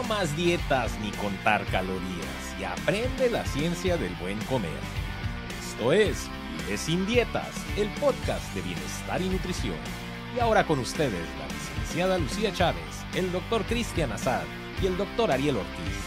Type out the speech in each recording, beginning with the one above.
No más dietas ni contar calorías y aprende la ciencia del buen comer. Esto es Vive sin dietas, el podcast de bienestar y nutrición. Y ahora con ustedes la licenciada Lucía Chávez, el doctor Cristian Azad y el doctor Ariel Ortiz.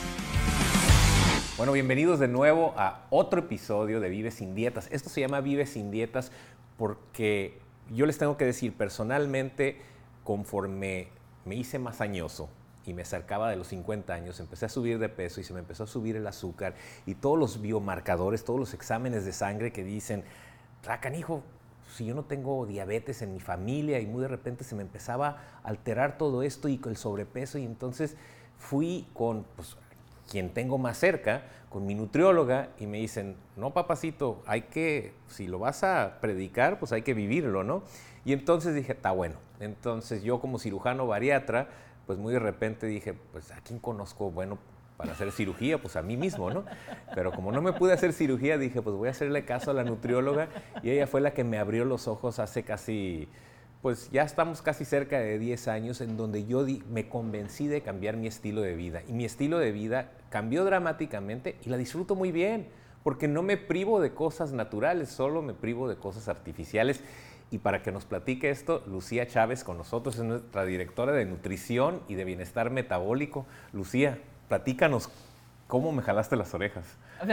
Bueno, bienvenidos de nuevo a otro episodio de Vive sin dietas. Esto se llama Vive sin dietas porque yo les tengo que decir personalmente, conforme me hice más añoso, y me acercaba de los 50 años, empecé a subir de peso y se me empezó a subir el azúcar y todos los biomarcadores, todos los exámenes de sangre que dicen, hijo, si yo no tengo diabetes en mi familia y muy de repente se me empezaba a alterar todo esto y el sobrepeso y entonces fui con pues, quien tengo más cerca, con mi nutrióloga y me dicen, no papacito, hay que, si lo vas a predicar, pues hay que vivirlo, ¿no? Y entonces dije, está bueno. Entonces yo como cirujano bariatra, pues muy de repente dije, pues ¿a quién conozco bueno para hacer cirugía? Pues a mí mismo, ¿no? Pero como no me pude hacer cirugía, dije, pues voy a hacerle caso a la nutrióloga y ella fue la que me abrió los ojos hace casi, pues ya estamos casi cerca de 10 años en donde yo me convencí de cambiar mi estilo de vida. Y mi estilo de vida cambió dramáticamente y la disfruto muy bien, porque no me privo de cosas naturales, solo me privo de cosas artificiales. Y para que nos platique esto, Lucía Chávez con nosotros es nuestra directora de nutrición y de bienestar metabólico. Lucía, platícanos cómo me jalaste las orejas.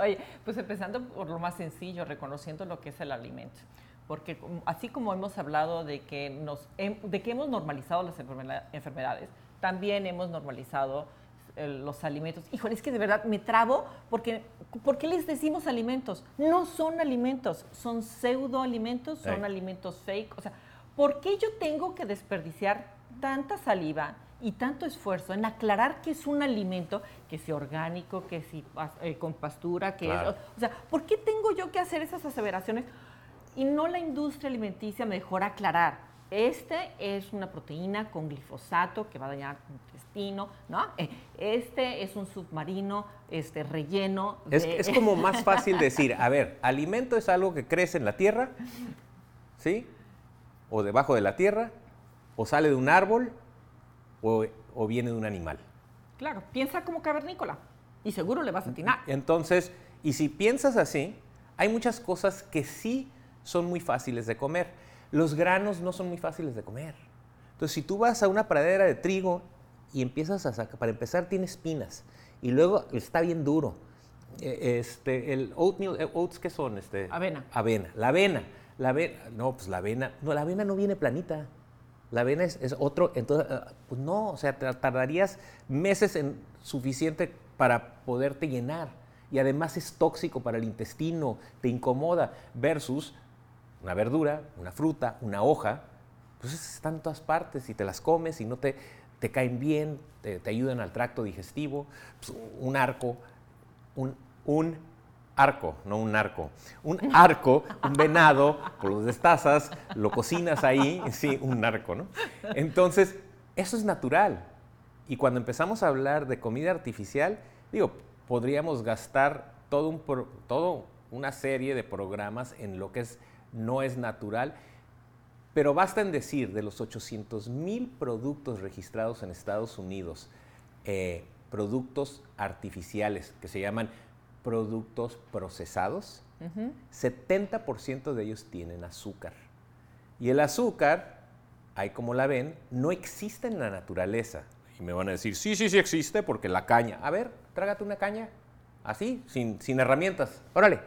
Oye, pues empezando por lo más sencillo, reconociendo lo que es el alimento. Porque así como hemos hablado de que, nos, de que hemos normalizado las enfermedades, también hemos normalizado los alimentos. Híjole, es que de verdad me trabo porque ¿por qué les decimos alimentos? No son alimentos, son pseudoalimentos, son alimentos fake. O sea, ¿por qué yo tengo que desperdiciar tanta saliva y tanto esfuerzo en aclarar que es un alimento, que es orgánico, que es eh, con pastura, que es... O sea, ¿por qué tengo yo que hacer esas aseveraciones? Y no la industria alimenticia mejor aclarar este es una proteína con glifosato que va a dañar intestino, ¿no? Eh, este es un submarino este, relleno. Es, como más fácil decir, a ver, alimento es algo que crece en la tierra, ¿sí? O debajo de la tierra, o sale de un árbol, o, o viene de un animal. Claro, piensa como cavernícola y seguro le vas a atinar. Entonces, y si piensas así, hay muchas cosas que sí son muy fáciles de comer los granos no son muy fáciles de comer. Entonces, si tú vas a una pradera de trigo y empiezas a sacar, para empezar tiene espinas y luego está bien duro. E, este, el oatmeal, eh, oats, ¿qué son? Este, avena. Avena. La avena. La avena, no, pues la avena, no, la avena no viene planita. La avena es, es otro, entonces, ah, pues no, o sea, tardarías meses en suficiente para poderte llenar. Y además es tóxico para el intestino, te incomoda, versus una verdura, una fruta, una hoja, pues están en todas partes y te las comes y no te, te caen bien, te, ayudan al tracto digestivo. Pues, un arco, un, un arco, no un arco, un arco, un venado, por los destazas, lo cocinas ahí, sí, un arco, ¿no? Entonces, eso es natural. Y cuando empezamos a hablar de comida artificial, digo, podríamos gastar todo un, todo una serie de programas en lo que es no es natural, pero basta en decir, de los 800 mil productos registrados en Estados Unidos, eh, productos artificiales que se llaman productos procesados, 70% de ellos tienen azúcar. Y el azúcar, hay como la ven, no existe en la naturaleza. Y me van a decir, sí, sí, sí existe, porque la caña. A ver, trágate una caña, así, sin, sin herramientas. Órale,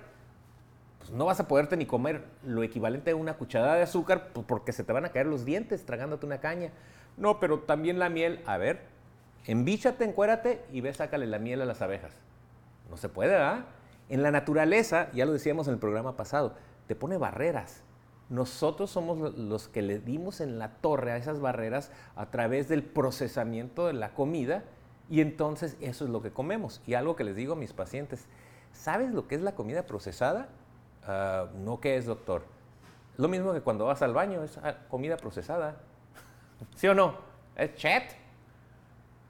pues, no vas a poderte ni comer lo equivalente a una cucharada de azúcar pues, porque se te van a caer los dientes tragándote una caña. No, pero también la miel, a ver, embíchate, encuérate y ve, sácale la miel a las abejas. No se puede, ¿verdad? En la naturaleza, ya lo decíamos en el programa pasado, te pone barreras. Nosotros somos los que le dimos en la torre a esas barreras a través del procesamiento de la comida y entonces eso es lo que comemos. Y algo que les digo a mis pacientes, ¿sabes lo que es la comida procesada? Ah, no, ¿qué es, doctor? Lo mismo que cuando vas al baño, es ah, comida procesada. ¿Sí o no? Es chat.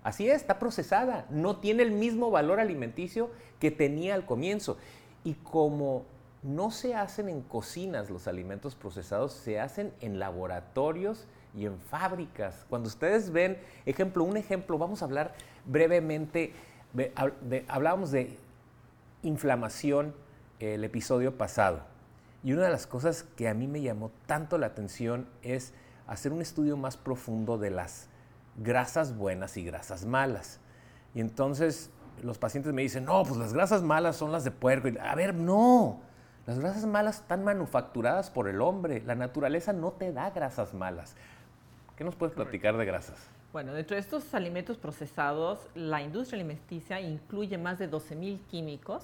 Así es, está procesada. No tiene el mismo valor alimenticio que tenía al comienzo. Y como no se hacen en cocinas los alimentos procesados, se hacen en laboratorios y en fábricas. Cuando ustedes ven, ejemplo, un ejemplo, vamos a hablar brevemente, hablábamos de inflamación el episodio pasado. Y una de las cosas que a mí me llamó tanto la atención es hacer un estudio más profundo de las grasas buenas y grasas malas. Y entonces los pacientes me dicen, no, pues las grasas malas son las de puerco. a ver, no, las grasas malas están manufacturadas por el hombre. La naturaleza no te da grasas malas. ¿Qué nos puedes platicar de grasas? Bueno, dentro de estos alimentos procesados, la industria alimenticia incluye más de 12.000 químicos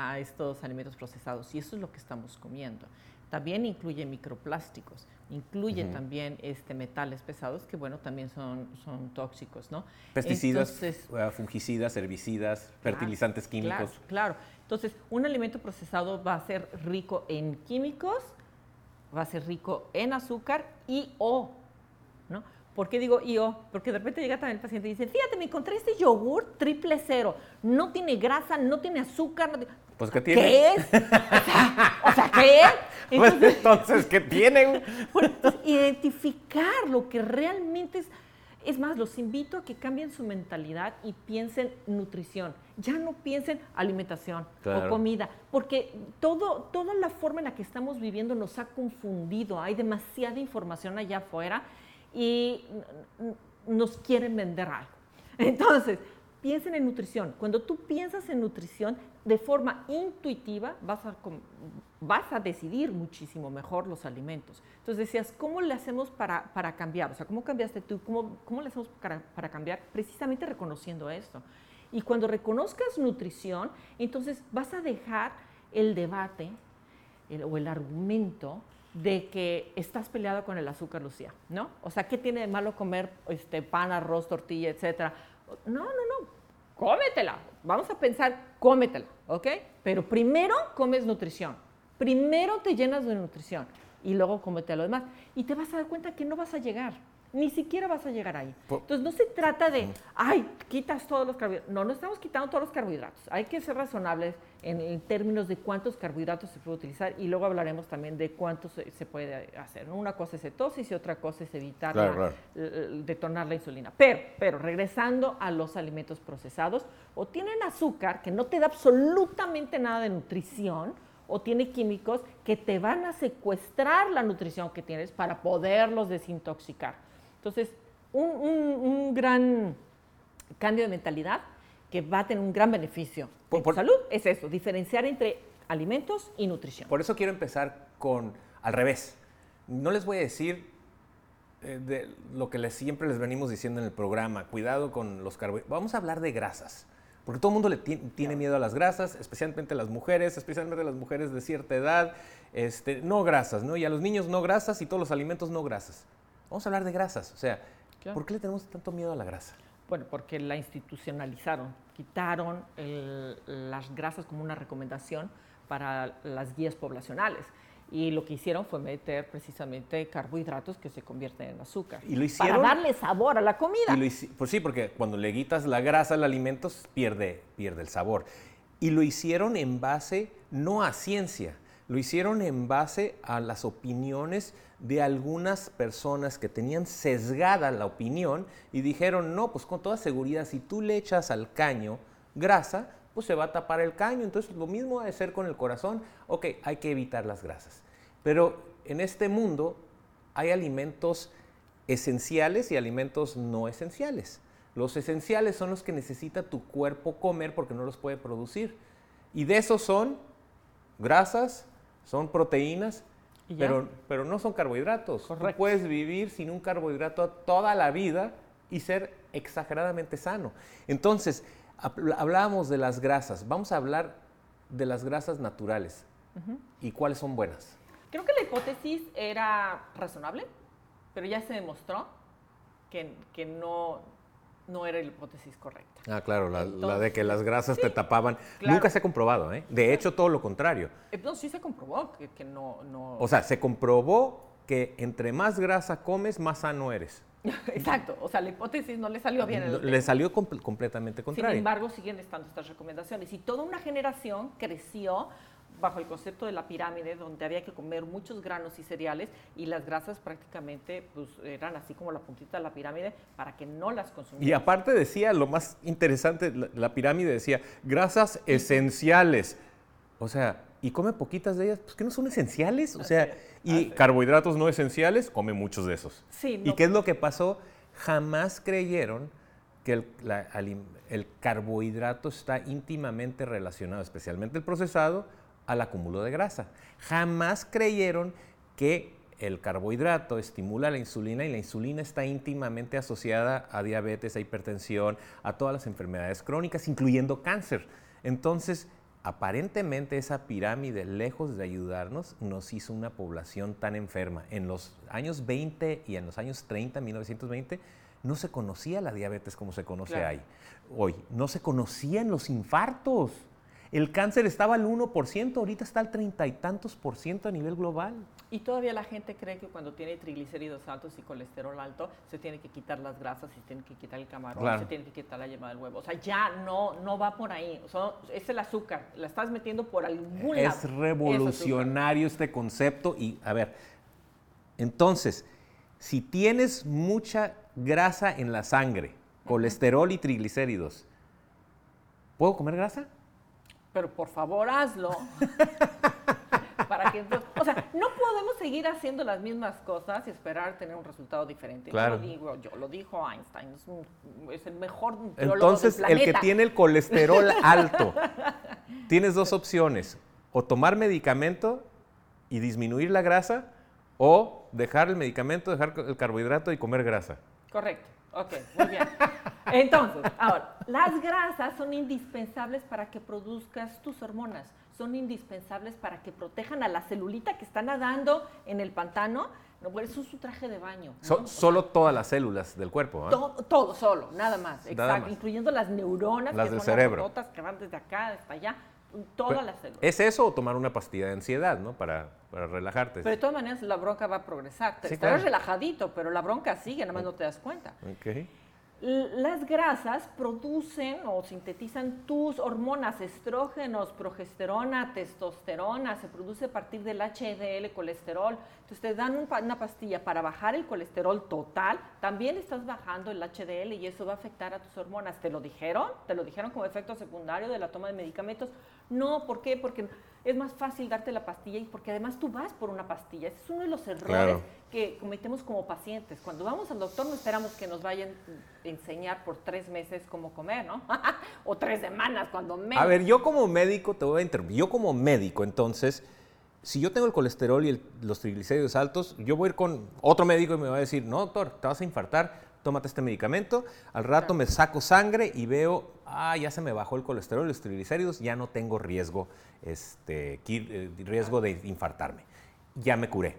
a estos alimentos procesados y eso es lo que estamos comiendo. También incluye microplásticos, incluye también este, metales pesados que, bueno, también son, son tóxicos, ¿no? Pesticidas, eh, fungicidas, herbicidas, fertilizantes químicos. Claro, claro. Entonces, un alimento procesado va a ser rico en químicos, va a ser rico en azúcar y o, ¿no? ¿Por qué digo IO? Porque de repente llega también el paciente y dice, fíjate, me encontré este yogur triple cero, no tiene grasa, no tiene azúcar. No Pues ¿qué tiene? ¿Qué es? O sea, ¿qué es? Pues, entonces, entonces ¿qué tienen? Pues, identificar lo que realmente es... Es más, los invito a que cambien su mentalidad y piensen nutrición. Ya no piensen alimentación o comida, porque todo, toda la forma en la que estamos viviendo nos ha confundido. Hay demasiada información allá afuera y nos quieren vender algo. Entonces, piensen en nutrición. Cuando tú piensas en nutrición de forma intuitiva, vas a, vas a decidir muchísimo mejor los alimentos. Entonces decías, ¿cómo le hacemos para, para cambiar? O sea, ¿cómo cambiaste tú? ¿Cómo, cómo le hacemos para, para cambiar? Precisamente reconociendo esto. Y cuando reconozcas nutrición, entonces vas a dejar el debate o el argumento de que estás peleado con el azúcar, Lucía, ¿no? O sea, ¿qué tiene de malo comer este, pan, arroz, tortilla, etcétera? No, no, no, cómetela. Vamos a pensar, cómetela, ¿ok? Pero primero comes nutrición. Primero te llenas de nutrición y luego cómete lo demás. Y te vas a dar cuenta que no vas a llegar ni siquiera vas a llegar ahí. Entonces no se trata de, ay, quitas todos los carbohidratos. No, no estamos quitando todos los carbohidratos. Hay que ser razonables en, términos de cuántos carbohidratos se puede utilizar y luego hablaremos también de cuántos se, puede hacer. Una cosa es cetosis y otra cosa es evitar detonar la insulina. Pero, pero regresando a los alimentos procesados, o tienen azúcar que no te da absolutamente nada de nutrición, o tiene químicos que te van a secuestrar la nutrición que tienes para poderlos desintoxicar. Entonces, un, gran cambio de mentalidad que va a tener un gran beneficio por, salud es eso, diferenciar entre alimentos y nutrición. Por eso quiero empezar con al revés. No les voy a decir eh, de lo que les, siempre les venimos diciendo en el programa, cuidado con los carbohidratos. Vamos a hablar de grasas, porque todo el mundo le tiene miedo a las grasas, especialmente las mujeres, especialmente las mujeres de cierta edad, este, no grasas, ¿no? Y a los niños no grasas y todos los alimentos no grasas. Vamos a hablar de grasas. O sea, ¿por qué le tenemos tanto miedo a la grasa? Bueno, porque la institucionalizaron, quitaron las grasas como una recomendación para las guías poblacionales. Y lo que hicieron fue meter precisamente carbohidratos que se convierten en azúcar. Y lo hicieron. Para darle sabor a la comida. pues sí, porque cuando le quitas la grasa al alimento, pierde, pierde el sabor. Y lo hicieron en base no a ciencia, lo hicieron en base a las opiniones de algunas personas que tenían sesgada la opinión y dijeron, no, pues con toda seguridad, si tú le echas al caño grasa, pues se va a tapar el caño. Entonces lo mismo va a ser con el corazón. Ok, hay que evitar las grasas. Pero en este mundo hay alimentos esenciales y alimentos no esenciales. Los esenciales son los que necesita tu cuerpo comer porque no los puede producir. Y de esos son grasas, son proteínas pero, pero no son carbohidratos. Correcto. puedes vivir sin un carbohidrato toda la vida y ser exageradamente sano. Entonces, hablábamos de las grasas. Vamos a hablar de las grasas naturales y cuáles son buenas. Creo que la hipótesis era razonable, pero ya se demostró que, que no, no era la hipótesis correcta. Ah, claro, la, de que las grasas te tapaban. Nunca se ha comprobado, ¿eh? De hecho, todo lo contrario. Eh, no, sí se comprobó que, no, no, O sea, se comprobó que entre más grasa comes, más sano eres. Exacto, o sea, la hipótesis no le salió bien. le salió completamente contrario. Sin embargo, siguen estando estas recomendaciones. Y toda una generación creció bajo el concepto de la pirámide, donde había que comer muchos granos y cereales y las grasas prácticamente pues, eran así como la puntita de la pirámide para que no las consumieran. Y aparte decía, lo más interesante, la, la pirámide decía, grasas esenciales. O sea, y come poquitas de ellas, pues que no son esenciales. O sea, y carbohidratos no esenciales, come muchos de esos. Sí, ¿Y qué es lo que pasó? Jamás creyeron que el, la- el carbohidrato está íntimamente relacionado, especialmente el procesado, al acúmulo de grasa. Jamás creyeron que el carbohidrato estimula la insulina y la insulina está íntimamente asociada a diabetes, a hipertensión, a todas las enfermedades crónicas, incluyendo cáncer. Entonces, aparentemente esa pirámide, lejos de ayudarnos, nos hizo una población tan enferma. En los años 20 y en los años 30, 1920, no se conocía la diabetes como se conoce Claro. ahí. Hoy, no se conocían los infartos. El cáncer estaba al 1%, ahorita está al treinta y tantos por ciento a nivel global. Y todavía la gente cree que cuando tiene triglicéridos altos y colesterol alto, se tiene que quitar las grasas, se tiene que quitar el camarón, Claro. se tiene que quitar la yema del huevo. O sea, ya no, no va por ahí. Es el azúcar. La estás metiendo por algún lado. Es revolucionario este concepto y, a ver, entonces, si tienes mucha grasa en la sangre, colesterol y triglicéridos, ¿puedo comer grasa? Pero por favor, hazlo. Para que, o sea, no podemos seguir haciendo las mismas cosas y esperar tener un resultado diferente. Claro. Yo lo digo, yo lo dijo Einstein, es, un- es el mejor Entonces, del el que tiene el colesterol alto, tienes dos opciones, o tomar medicamento y disminuir la grasa, o dejar el medicamento, dejar el carbohidrato y comer grasa. Correcto. Ok, muy bien. Entonces, ahora, las grasas son indispensables para que produzcas tus hormonas. Son indispensables para que protejan a la celulita que está nadando en el pantano. No, eso es su traje de baño. ¿no? So- O sea, solo todas las células del cuerpo. ¿ah? todo, todo solo, nada más. Nada Exacto. más. Incluyendo las neuronas, Las que del son cerebro. las que van desde acá hasta allá. Todas Pero, las células. ¿Es eso o tomar una pastilla de ansiedad, ¿no? Para, para relajarte. Pero de todas maneras, la bronca va a progresar. Te Sí, estarás claro. relajadito, pero la bronca sigue, nada más no te das cuenta. Las grasas producen o sintetizan tus hormonas, estrógenos, progesterona, testosterona, se produce a partir del HDL, colesterol. Entonces te dan una pastilla para bajar el colesterol total, también estás bajando el HDL y eso va a afectar a tus hormonas. ¿Te lo dijeron? ¿Te lo dijeron como efecto secundario de la toma de medicamentos? No, ¿por qué? Porque es más fácil darte la pastilla y porque además tú vas por una pastilla. Ese es uno de los errores Claro. que cometemos como pacientes. Cuando vamos al doctor no esperamos que nos vayan a enseñar por tres meses cómo comer, ¿no? o tres semanas, cuando menos. A ver, yo como médico te voy a interrumpir. Yo como médico, entonces, si yo tengo el colesterol y el- los triglicéridos altos, yo voy a ir con otro médico y me va a decir, no, doctor, te vas a infartar, tómate este medicamento. Al rato Claro. me saco sangre y veo, ah, ya se me bajó el colesterol y los triglicéridos, ya no tengo riesgo, este, eh, riesgo de infartarme. Ya me curé.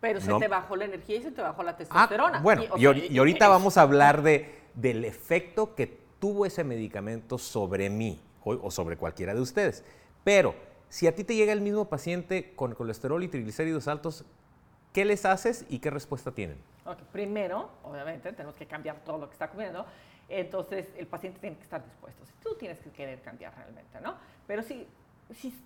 Pero se te bajó la energía y se te bajó la Ah, testosterona. bueno, y, y ahorita es- vamos a hablar de, del efecto que tuvo ese medicamento sobre mí o, o sobre cualquiera de ustedes. Pero si a ti te llega el mismo paciente con colesterol y triglicéridos altos, ¿qué les haces y qué respuesta tienen? Primero, obviamente, tenemos que cambiar todo lo que está comiendo. Entonces, el paciente tiene que estar dispuesto. Tú tienes que querer cambiar realmente, ¿no? Pero si,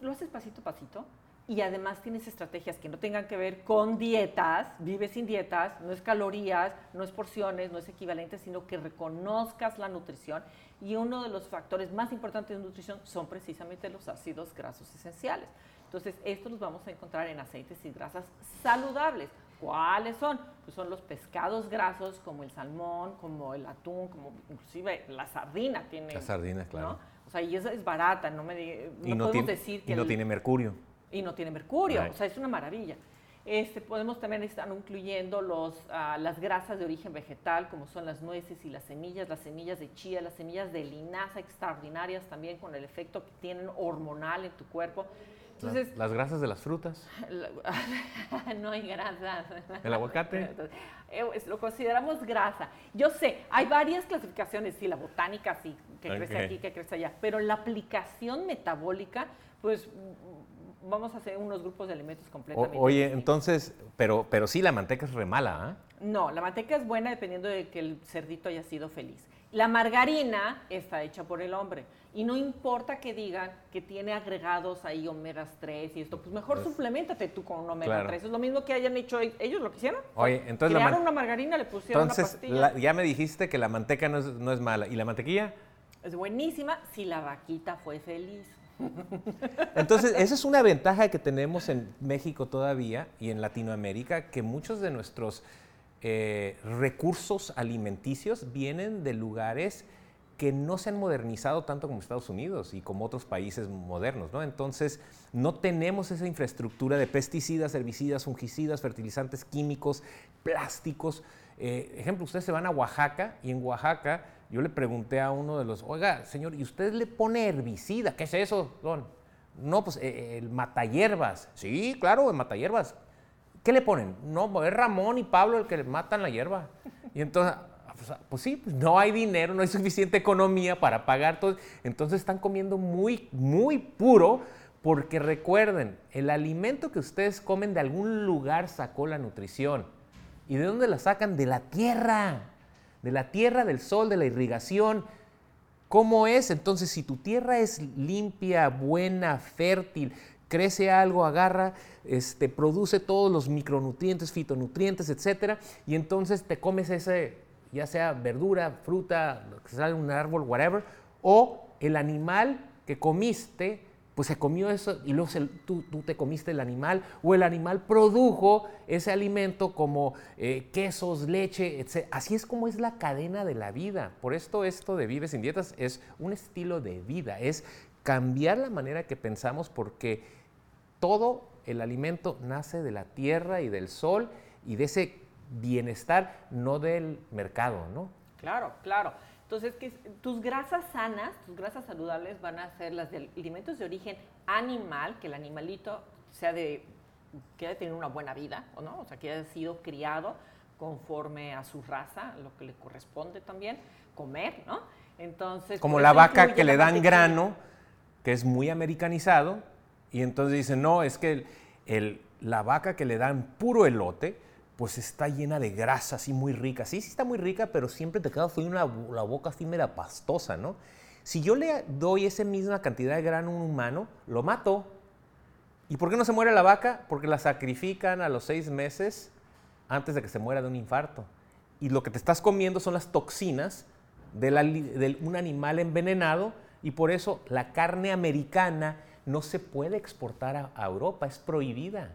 lo haces pasito a pasito y además tienes estrategias que no tengan que ver con dietas, vives sin dietas, no es calorías, no es porciones, no es equivalente, sino que reconozcas la nutrición. Y uno de los factores más importantes de nutrición son precisamente los ácidos grasos esenciales. Entonces, estos los vamos a encontrar en aceites y grasas saludables. ¿Cuáles son? Pues son los pescados grasos como el salmón, como el atún, como inclusive la sardina tiene. La sardina, claro. ¿no? O sea, y esa es barata, no me di- no y no, podemos tiene, decir que y no el- tiene mercurio. y no tiene mercurio, Right. o sea, es una maravilla. Este, podemos también estar incluyendo los, ah, las grasas de origen vegetal, como son las nueces y las semillas, las semillas de chía, las semillas de linaza extraordinarias también con el efecto que tienen hormonal en tu cuerpo. Entonces, las grasas de las frutas, no hay grasas. el aguacate. Eh, Lo consideramos grasa. Yo sé, hay varias clasificaciones, sí, la botánica, sí, que crece aquí, que crece allá, pero la aplicación metabólica, pues vamos a hacer unos grupos de alimentos O- completamente oye, distintos. entonces, pero, pero sí, la manteca es re mala, ¿ah? No, la manteca es buena dependiendo de que el cerdito haya sido feliz. La margarina está hecha por el hombre. Y no importa que digan que tiene agregados ahí omegas 3 y esto, pues mejor suplementate tú con un omega Claro. 3. Es lo mismo que hayan hecho ellos lo que hicieron. Oye, entonces Crearon una margarina, le pusieron Entonces, una pastilla. la- ya me dijiste que la manteca no es, no es mala. ¿Y la mantequilla? Es buenísima si la vaquita fue feliz. Entonces, esa es una ventaja que tenemos en México todavía y en Latinoamérica, que muchos de nuestros eh, recursos alimenticios vienen de lugares que no se han modernizado tanto como Estados Unidos y como otros países modernos, ¿no? Entonces, no tenemos esa infraestructura de pesticidas, herbicidas, fungicidas, fertilizantes químicos, plásticos. Eh, ejemplo, ustedes se van a Oaxaca y en Oaxaca yo le pregunté a uno de los, oiga, señor, ¿y usted le pone herbicida? ¿Qué es eso, don? No, pues eh, el matahierbas. Sí, claro, el matahierbas. ¿Qué le ponen? No, es Ramón y Pablo el que matan la hierba. Y entonces, pues, pues sí, pues no hay dinero, no hay suficiente economía para pagar todo. Entonces están comiendo muy, muy puro porque recuerden, el alimento que ustedes comen de algún lugar sacó la nutrición. ¿Y de dónde la sacan? De la tierra. De la tierra, del sol, de la irrigación. ¿Cómo es? Entonces, si tu tierra es limpia, buena, fértil, crece algo, agarra, este, produce todos los micronutrientes, fitonutrientes, etcétera, y entonces te comes ese, ya sea verdura, fruta, que sale un árbol, whatever, o el animal que comiste, pues se comió eso y luego tú, tú te comiste el animal, o el animal produjo ese alimento como eh, quesos, leche, etc. Así es como es la cadena de la vida. Por esto esto de Vive sin Dietas es un estilo de vida, es cambiar la manera que pensamos porque todo el alimento nace de la tierra y del sol y de ese bienestar, no del mercado, ¿no? Claro, claro. Entonces, que tus grasas sanas, tus grasas saludables van a ser las de alimentos de origen animal, que el animalito sea de, que haya tenido una buena vida, ¿o no? O sea, que haya sido criado conforme a su raza, lo que le corresponde también, comer, ¿no? Entonces, Como por la vaca que le dan grano, que es muy americanizado, y entonces dicen, no, es que el- la vaca que le dan puro elote, pues está llena de grasa, así muy rica. Sí, sí está muy rica, pero siempre te queda así una, la boca así mera pastosa, ¿no? Si yo le doy esa misma cantidad de grano a un humano, lo mato. ¿Y por qué no se muere la vaca? Porque la sacrifican a los seis meses antes de que se muera de un infarto. Y lo que te estás comiendo son las toxinas de, la de un animal envenenado y por eso la carne americana no se puede exportar a, a Europa, es prohibida.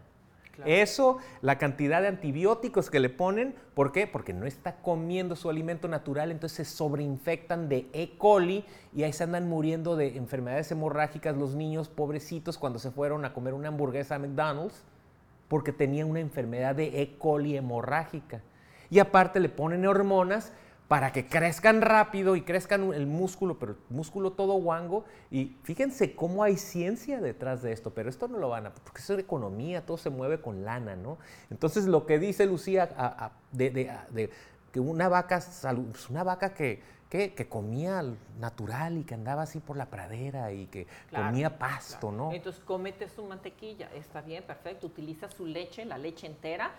Claro. Eso, la cantidad de antibióticos que le ponen, ¿por qué? Porque no está comiendo su alimento natural, entonces se sobreinfectan de E. coli y ahí se andan muriendo de enfermedades hemorrágicas los niños pobrecitos cuando se fueron a comer una hamburguesa a McDonald's porque tenían una enfermedad de E. coli hemorrágica. Y aparte le ponen hormonas para que crezcan rápido y crezcan el músculo, pero el músculo todo guango. Y fíjense cómo hay ciencia detrás de esto, pero esto no lo van a, porque eso es economía, todo se mueve con lana, ¿no? Entonces lo que dice Lucía a- a- de, de- a- de que una vaca, pues, una vaca que, que, que comía natural y que andaba así por la pradera y que Claro, comía pasto, ¿no? Entonces, cómete su mantequilla, está bien, perfecto. Utiliza su leche, la leche entera,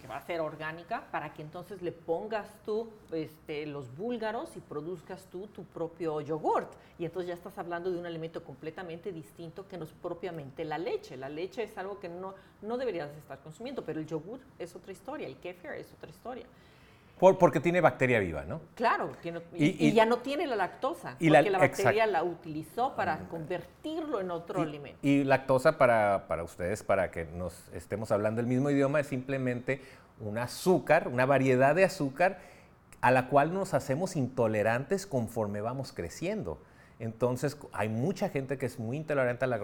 que va a ser orgánica, para que entonces le pongas tú este, los búlgaros y produzcas tú tu propio yogurt. Y entonces ya estás hablando de un alimento completamente distinto que no es propiamente la leche. La leche es algo que no, no deberías estar consumiendo, pero el yogur es otra historia, el kefir es otra historia. Por- porque tiene bacteria viva, ¿no? Claro, y, Y- y- y ya no tiene la lactosa, y porque la, bacteria la utilizó para convertirlo en otro alimento. Y lactosa para, para ustedes, para que nos estemos hablando el mismo idioma, es simplemente un azúcar, una variedad de azúcar a la cual nos hacemos intolerantes conforme vamos creciendo. Entonces, hay mucha gente que es muy intolerante a la,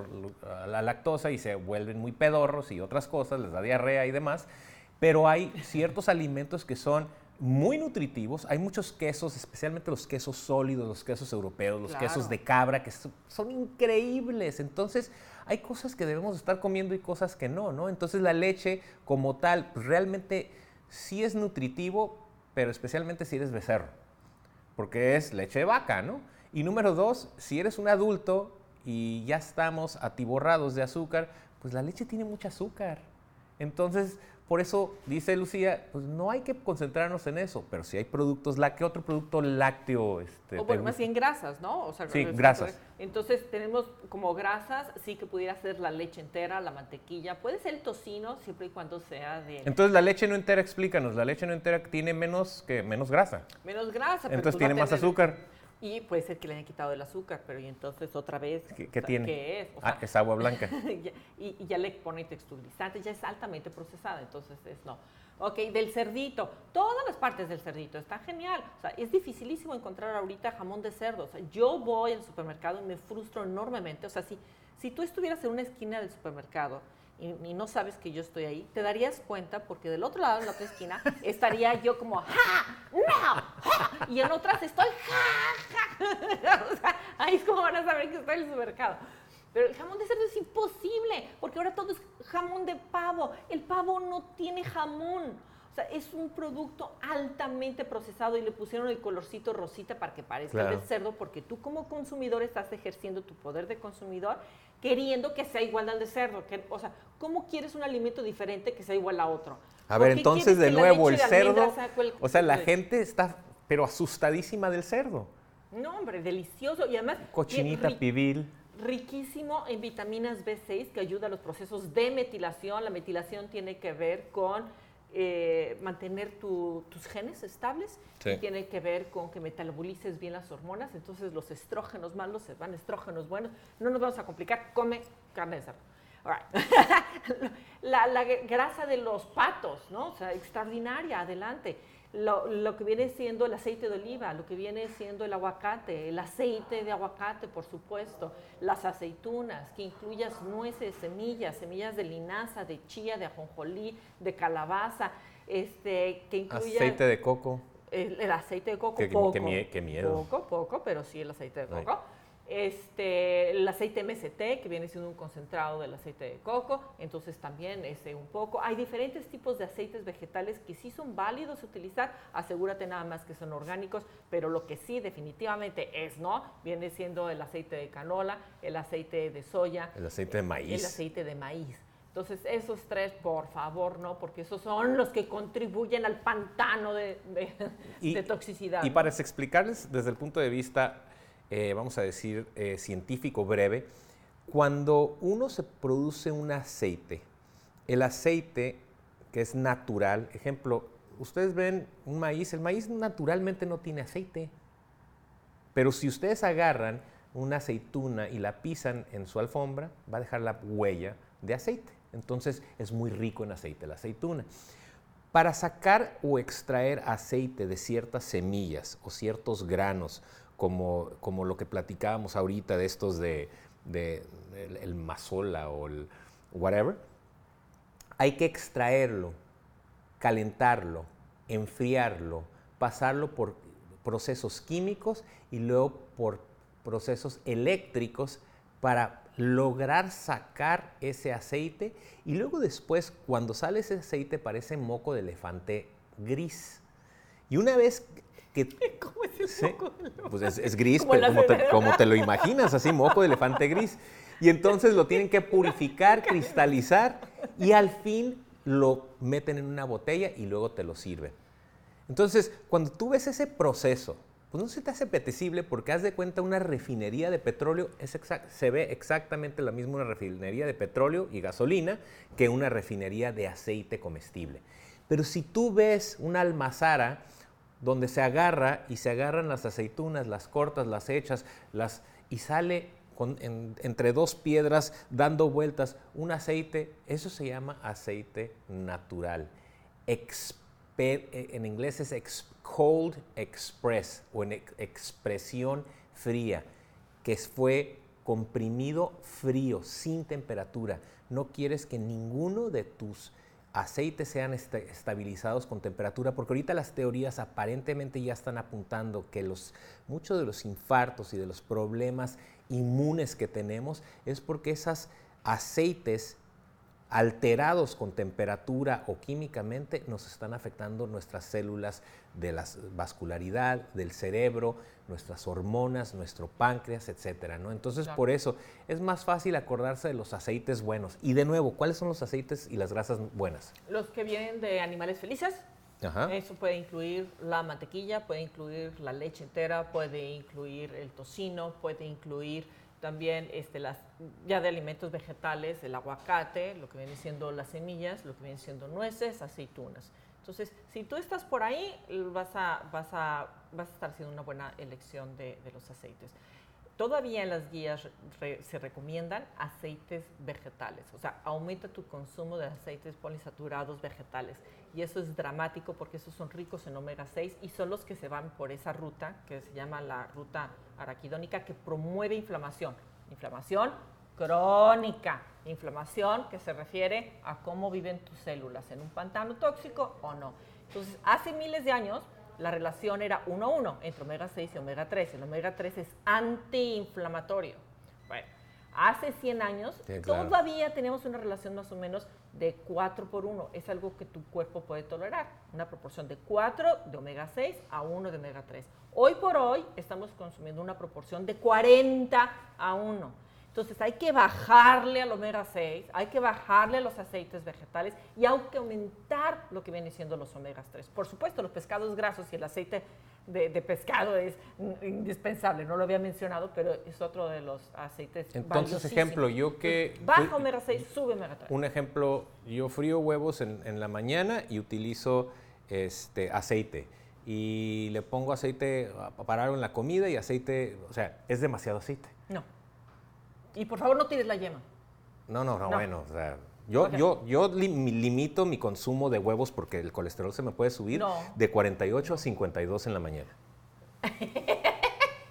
a la lactosa y se vuelven muy pedorros y otras cosas, les da diarrea y demás. Pero hay ciertos alimentos que son muy nutritivos. Hay muchos quesos, especialmente los quesos sólidos, los quesos europeos, los Claro. quesos de cabra, que son, son increíbles. Entonces, hay cosas que debemos estar comiendo y cosas que no, ¿no? Entonces, la leche como tal, pues, realmente sí es nutritivo, pero especialmente si eres becerro, porque es leche de vaca, ¿no? Y número dos, si eres un adulto y ya estamos atiborrados de azúcar, pues la leche tiene mucha azúcar. Entonces, por eso dice Lucía, pues no hay que concentrarnos en eso, pero si hay productos lácteos, otro producto lácteo? Este, o bueno, más bien grasas, ¿no? O sea, sí, grasas. Entonces tenemos como grasas, sí que pudiera ser la leche entera, la mantequilla, puede ser el tocino siempre y cuando sea de... Entonces la leche no entera, explícanos, la leche no entera tiene menos, que, menos grasa. Menos grasa. Entonces tiene más azúcar. Y puede ser que le hayan quitado el azúcar, pero y entonces otra vez... ¿Qué, tiene? ¿Qué es? ah, es agua blanca. y, ya le pone texturizante, ya es altamente procesada, entonces es no. Ok, del cerdito, todas las partes del cerdito, está genial. O sea, es dificilísimo encontrar ahorita jamón de cerdo. O sea, yo voy al supermercado y me frustro enormemente. O sea, si, si tú estuvieras en una esquina del supermercado y, no sabes que yo estoy ahí, te darías cuenta porque del otro lado, en la otra esquina, estaría yo como, ¡ja! ¡No! Y en otras estoy, ¡ja! o sea, ahí es como van a saber que estoy en el supermercado. Pero el jamón de cerdo es imposible, porque ahora todo es jamón de pavo. El pavo no tiene jamón. O sea, es un producto altamente procesado y le pusieron el colorcito rosita para que parezca del cerdo, porque tú como consumidor estás ejerciendo tu poder de consumidor queriendo que sea igual al de cerdo. Que, o sea, ¿cómo quieres un alimento diferente que sea igual a otro? A ver, entonces de nuevo el cerdo, o sea, la gente está pero asustadísima del cerdo. No, hombre, delicioso y además cochinita pibil riquísimo en vitaminas B6 que ayuda a los procesos de metilación. La metilación tiene que ver con eh, mantener tus genes estables, tiene que ver con que metabolices bien las hormonas, entonces los estrógenos malos se van estrógenos buenos. No nos vamos a complicar, come carne de cerdo. la, la, grasa de los patos, ¿no? O sea, extraordinaria, adelante lo, que viene siendo el aceite de oliva, lo que viene siendo el aguacate, el aceite de aguacate, por supuesto, las aceitunas, que incluyas nueces, semillas, semillas de linaza, de chía, de ajonjolí, de calabaza, este, que incluya... Aceite de coco. El, aceite de coco, poco. Qué, miedo. Poco, poco, pero sí el aceite de coco este, el aceite MST, que viene siendo un concentrado del aceite de coco, entonces también ese un poco. Hay diferentes tipos de aceites vegetales que sí son válidos utilizar, asegúrate nada más que son orgánicos, pero lo que sí definitivamente es no, viene siendo el aceite de canola, el aceite de soya. El aceite de maíz. El aceite de maíz. Entonces, esos tres, por favor, no, porque esos son los que contribuyen al pantano de, de toxicidad. Y para explicarles desde el punto de vista eh, vamos a decir, eh, científico breve, cuando uno se produce un aceite, el aceite que es natural, ejemplo, ustedes ven un maíz, el maíz naturalmente no tiene aceite, pero si ustedes agarran una aceituna y la pisan en su alfombra, va a dejar la huella de aceite. Entonces es muy rico en aceite la aceituna. Para sacar o extraer aceite de ciertas semillas o ciertos granos como, como lo que platicábamos ahorita de estos de, el, mazola o el whatever, hay que extraerlo, calentarlo, enfriarlo, pasarlo por procesos químicos y luego por procesos eléctricos para lograr sacar ese aceite y luego después cuando sale ese aceite parece moco de elefante gris. Y una vez ¿Cómo es ese moco Pues es, gris, pero como te, lo imaginas, así, moco de elefante gris. Y entonces lo tienen que purificar, cristalizar y al fin lo meten en una botella y luego te lo sirven. Entonces, cuando tú ves ese proceso, pues no se te hace apetecible porque haz de cuenta una refinería de petróleo, es se ve exactamente la misma una refinería de petróleo y gasolina que una refinería de aceite comestible. Pero si tú ves una almazara, donde se agarra y se agarran las aceitunas, las cortas, las hechas, las, y sale entre dos piedras dando vueltas un aceite, eso se llama aceite natural. en inglés es cold express o en expresión fría, que fue comprimido frío, sin temperatura. No quieres que ninguno de tus aceites sean estabilizados con temperatura, porque ahorita las teorías aparentemente ya están apuntando que los, muchos de los infartos y de los problemas inmunes que tenemos es porque esos aceites alterados con temperatura o químicamente, nos están afectando nuestras células de la vascularidad, del cerebro, nuestras hormonas, nuestro páncreas, etcétera, ¿no? Entonces, por eso es más fácil acordarse de los aceites buenos. Y de nuevo, ¿cuáles son los aceites y las grasas buenas? Los que vienen de animales felices. Eso puede incluir la mantequilla, puede incluir la leche entera, puede incluir el tocino, puede incluir también este, las, ya de alimentos vegetales, el aguacate, lo que viene siendo las semillas, lo que viene siendo nueces, aceitunas. Entonces, si tú estás por ahí, vas a, vas a, vas a estar haciendo una buena elección de, de los aceites. Todavía en las guías se recomiendan aceites vegetales, o sea, aumenta tu consumo de aceites poliinsaturados vegetales. Y eso es dramático porque esos son ricos en omega 6 y son los que se van por esa ruta que se llama la ruta araquidónica que promueve inflamación. Inflamación crónica, inflamación que se refiere a cómo viven tus células, en un pantano tóxico o no. Entonces, hace miles de años la relación era 1 a 1 entre omega 6 y omega 3. El omega 3 es antiinflamatorio. Bueno, hace 100 años todavía tenemos una relación más o menos de 4 por 1. Es algo que tu cuerpo puede tolerar. Una proporción de 4 de omega 6 a 1 de omega 3. Hoy por hoy estamos consumiendo una proporción de 40 a 1. Entonces hay que bajarle al omega 6, hay que bajarle a los aceites vegetales y hay que aumentar lo que viene siendo los omegas 3. Por supuesto, los pescados grasos y el aceite de, pescado es indispensable, no lo había mencionado, pero es otro de los aceites. Entonces, ejemplo, yo que... Baja omega 6, sube omega 3. Un ejemplo, yo frío huevos en, en la mañana y utilizo este, aceite y le pongo aceite para en la comida y aceite, o sea, es demasiado aceite. No. Y por favor no tires la yema. No, no, no, bueno, o sea, yo, yo, yo limito mi consumo de huevos porque el colesterol se me puede subir de 48 a 52 en la mañana.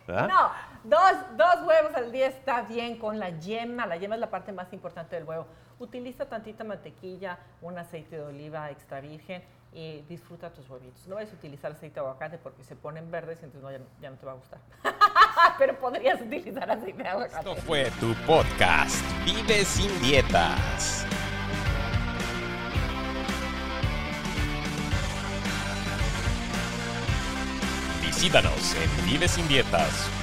No, dos, dos, huevos al día está bien con la yema. La yema es la parte más importante del huevo. Utiliza tantita mantequilla, un aceite de oliva extra virgen y disfruta tus huevitos. No vayas a utilizar aceite de aguacate porque se ponen verdes y entonces ya, no te va a gustar. Pero podrías utilizar aceite de aguacate. Esto fue tu podcast, Vive sin dietas. Visítanos en vivesindietas.org.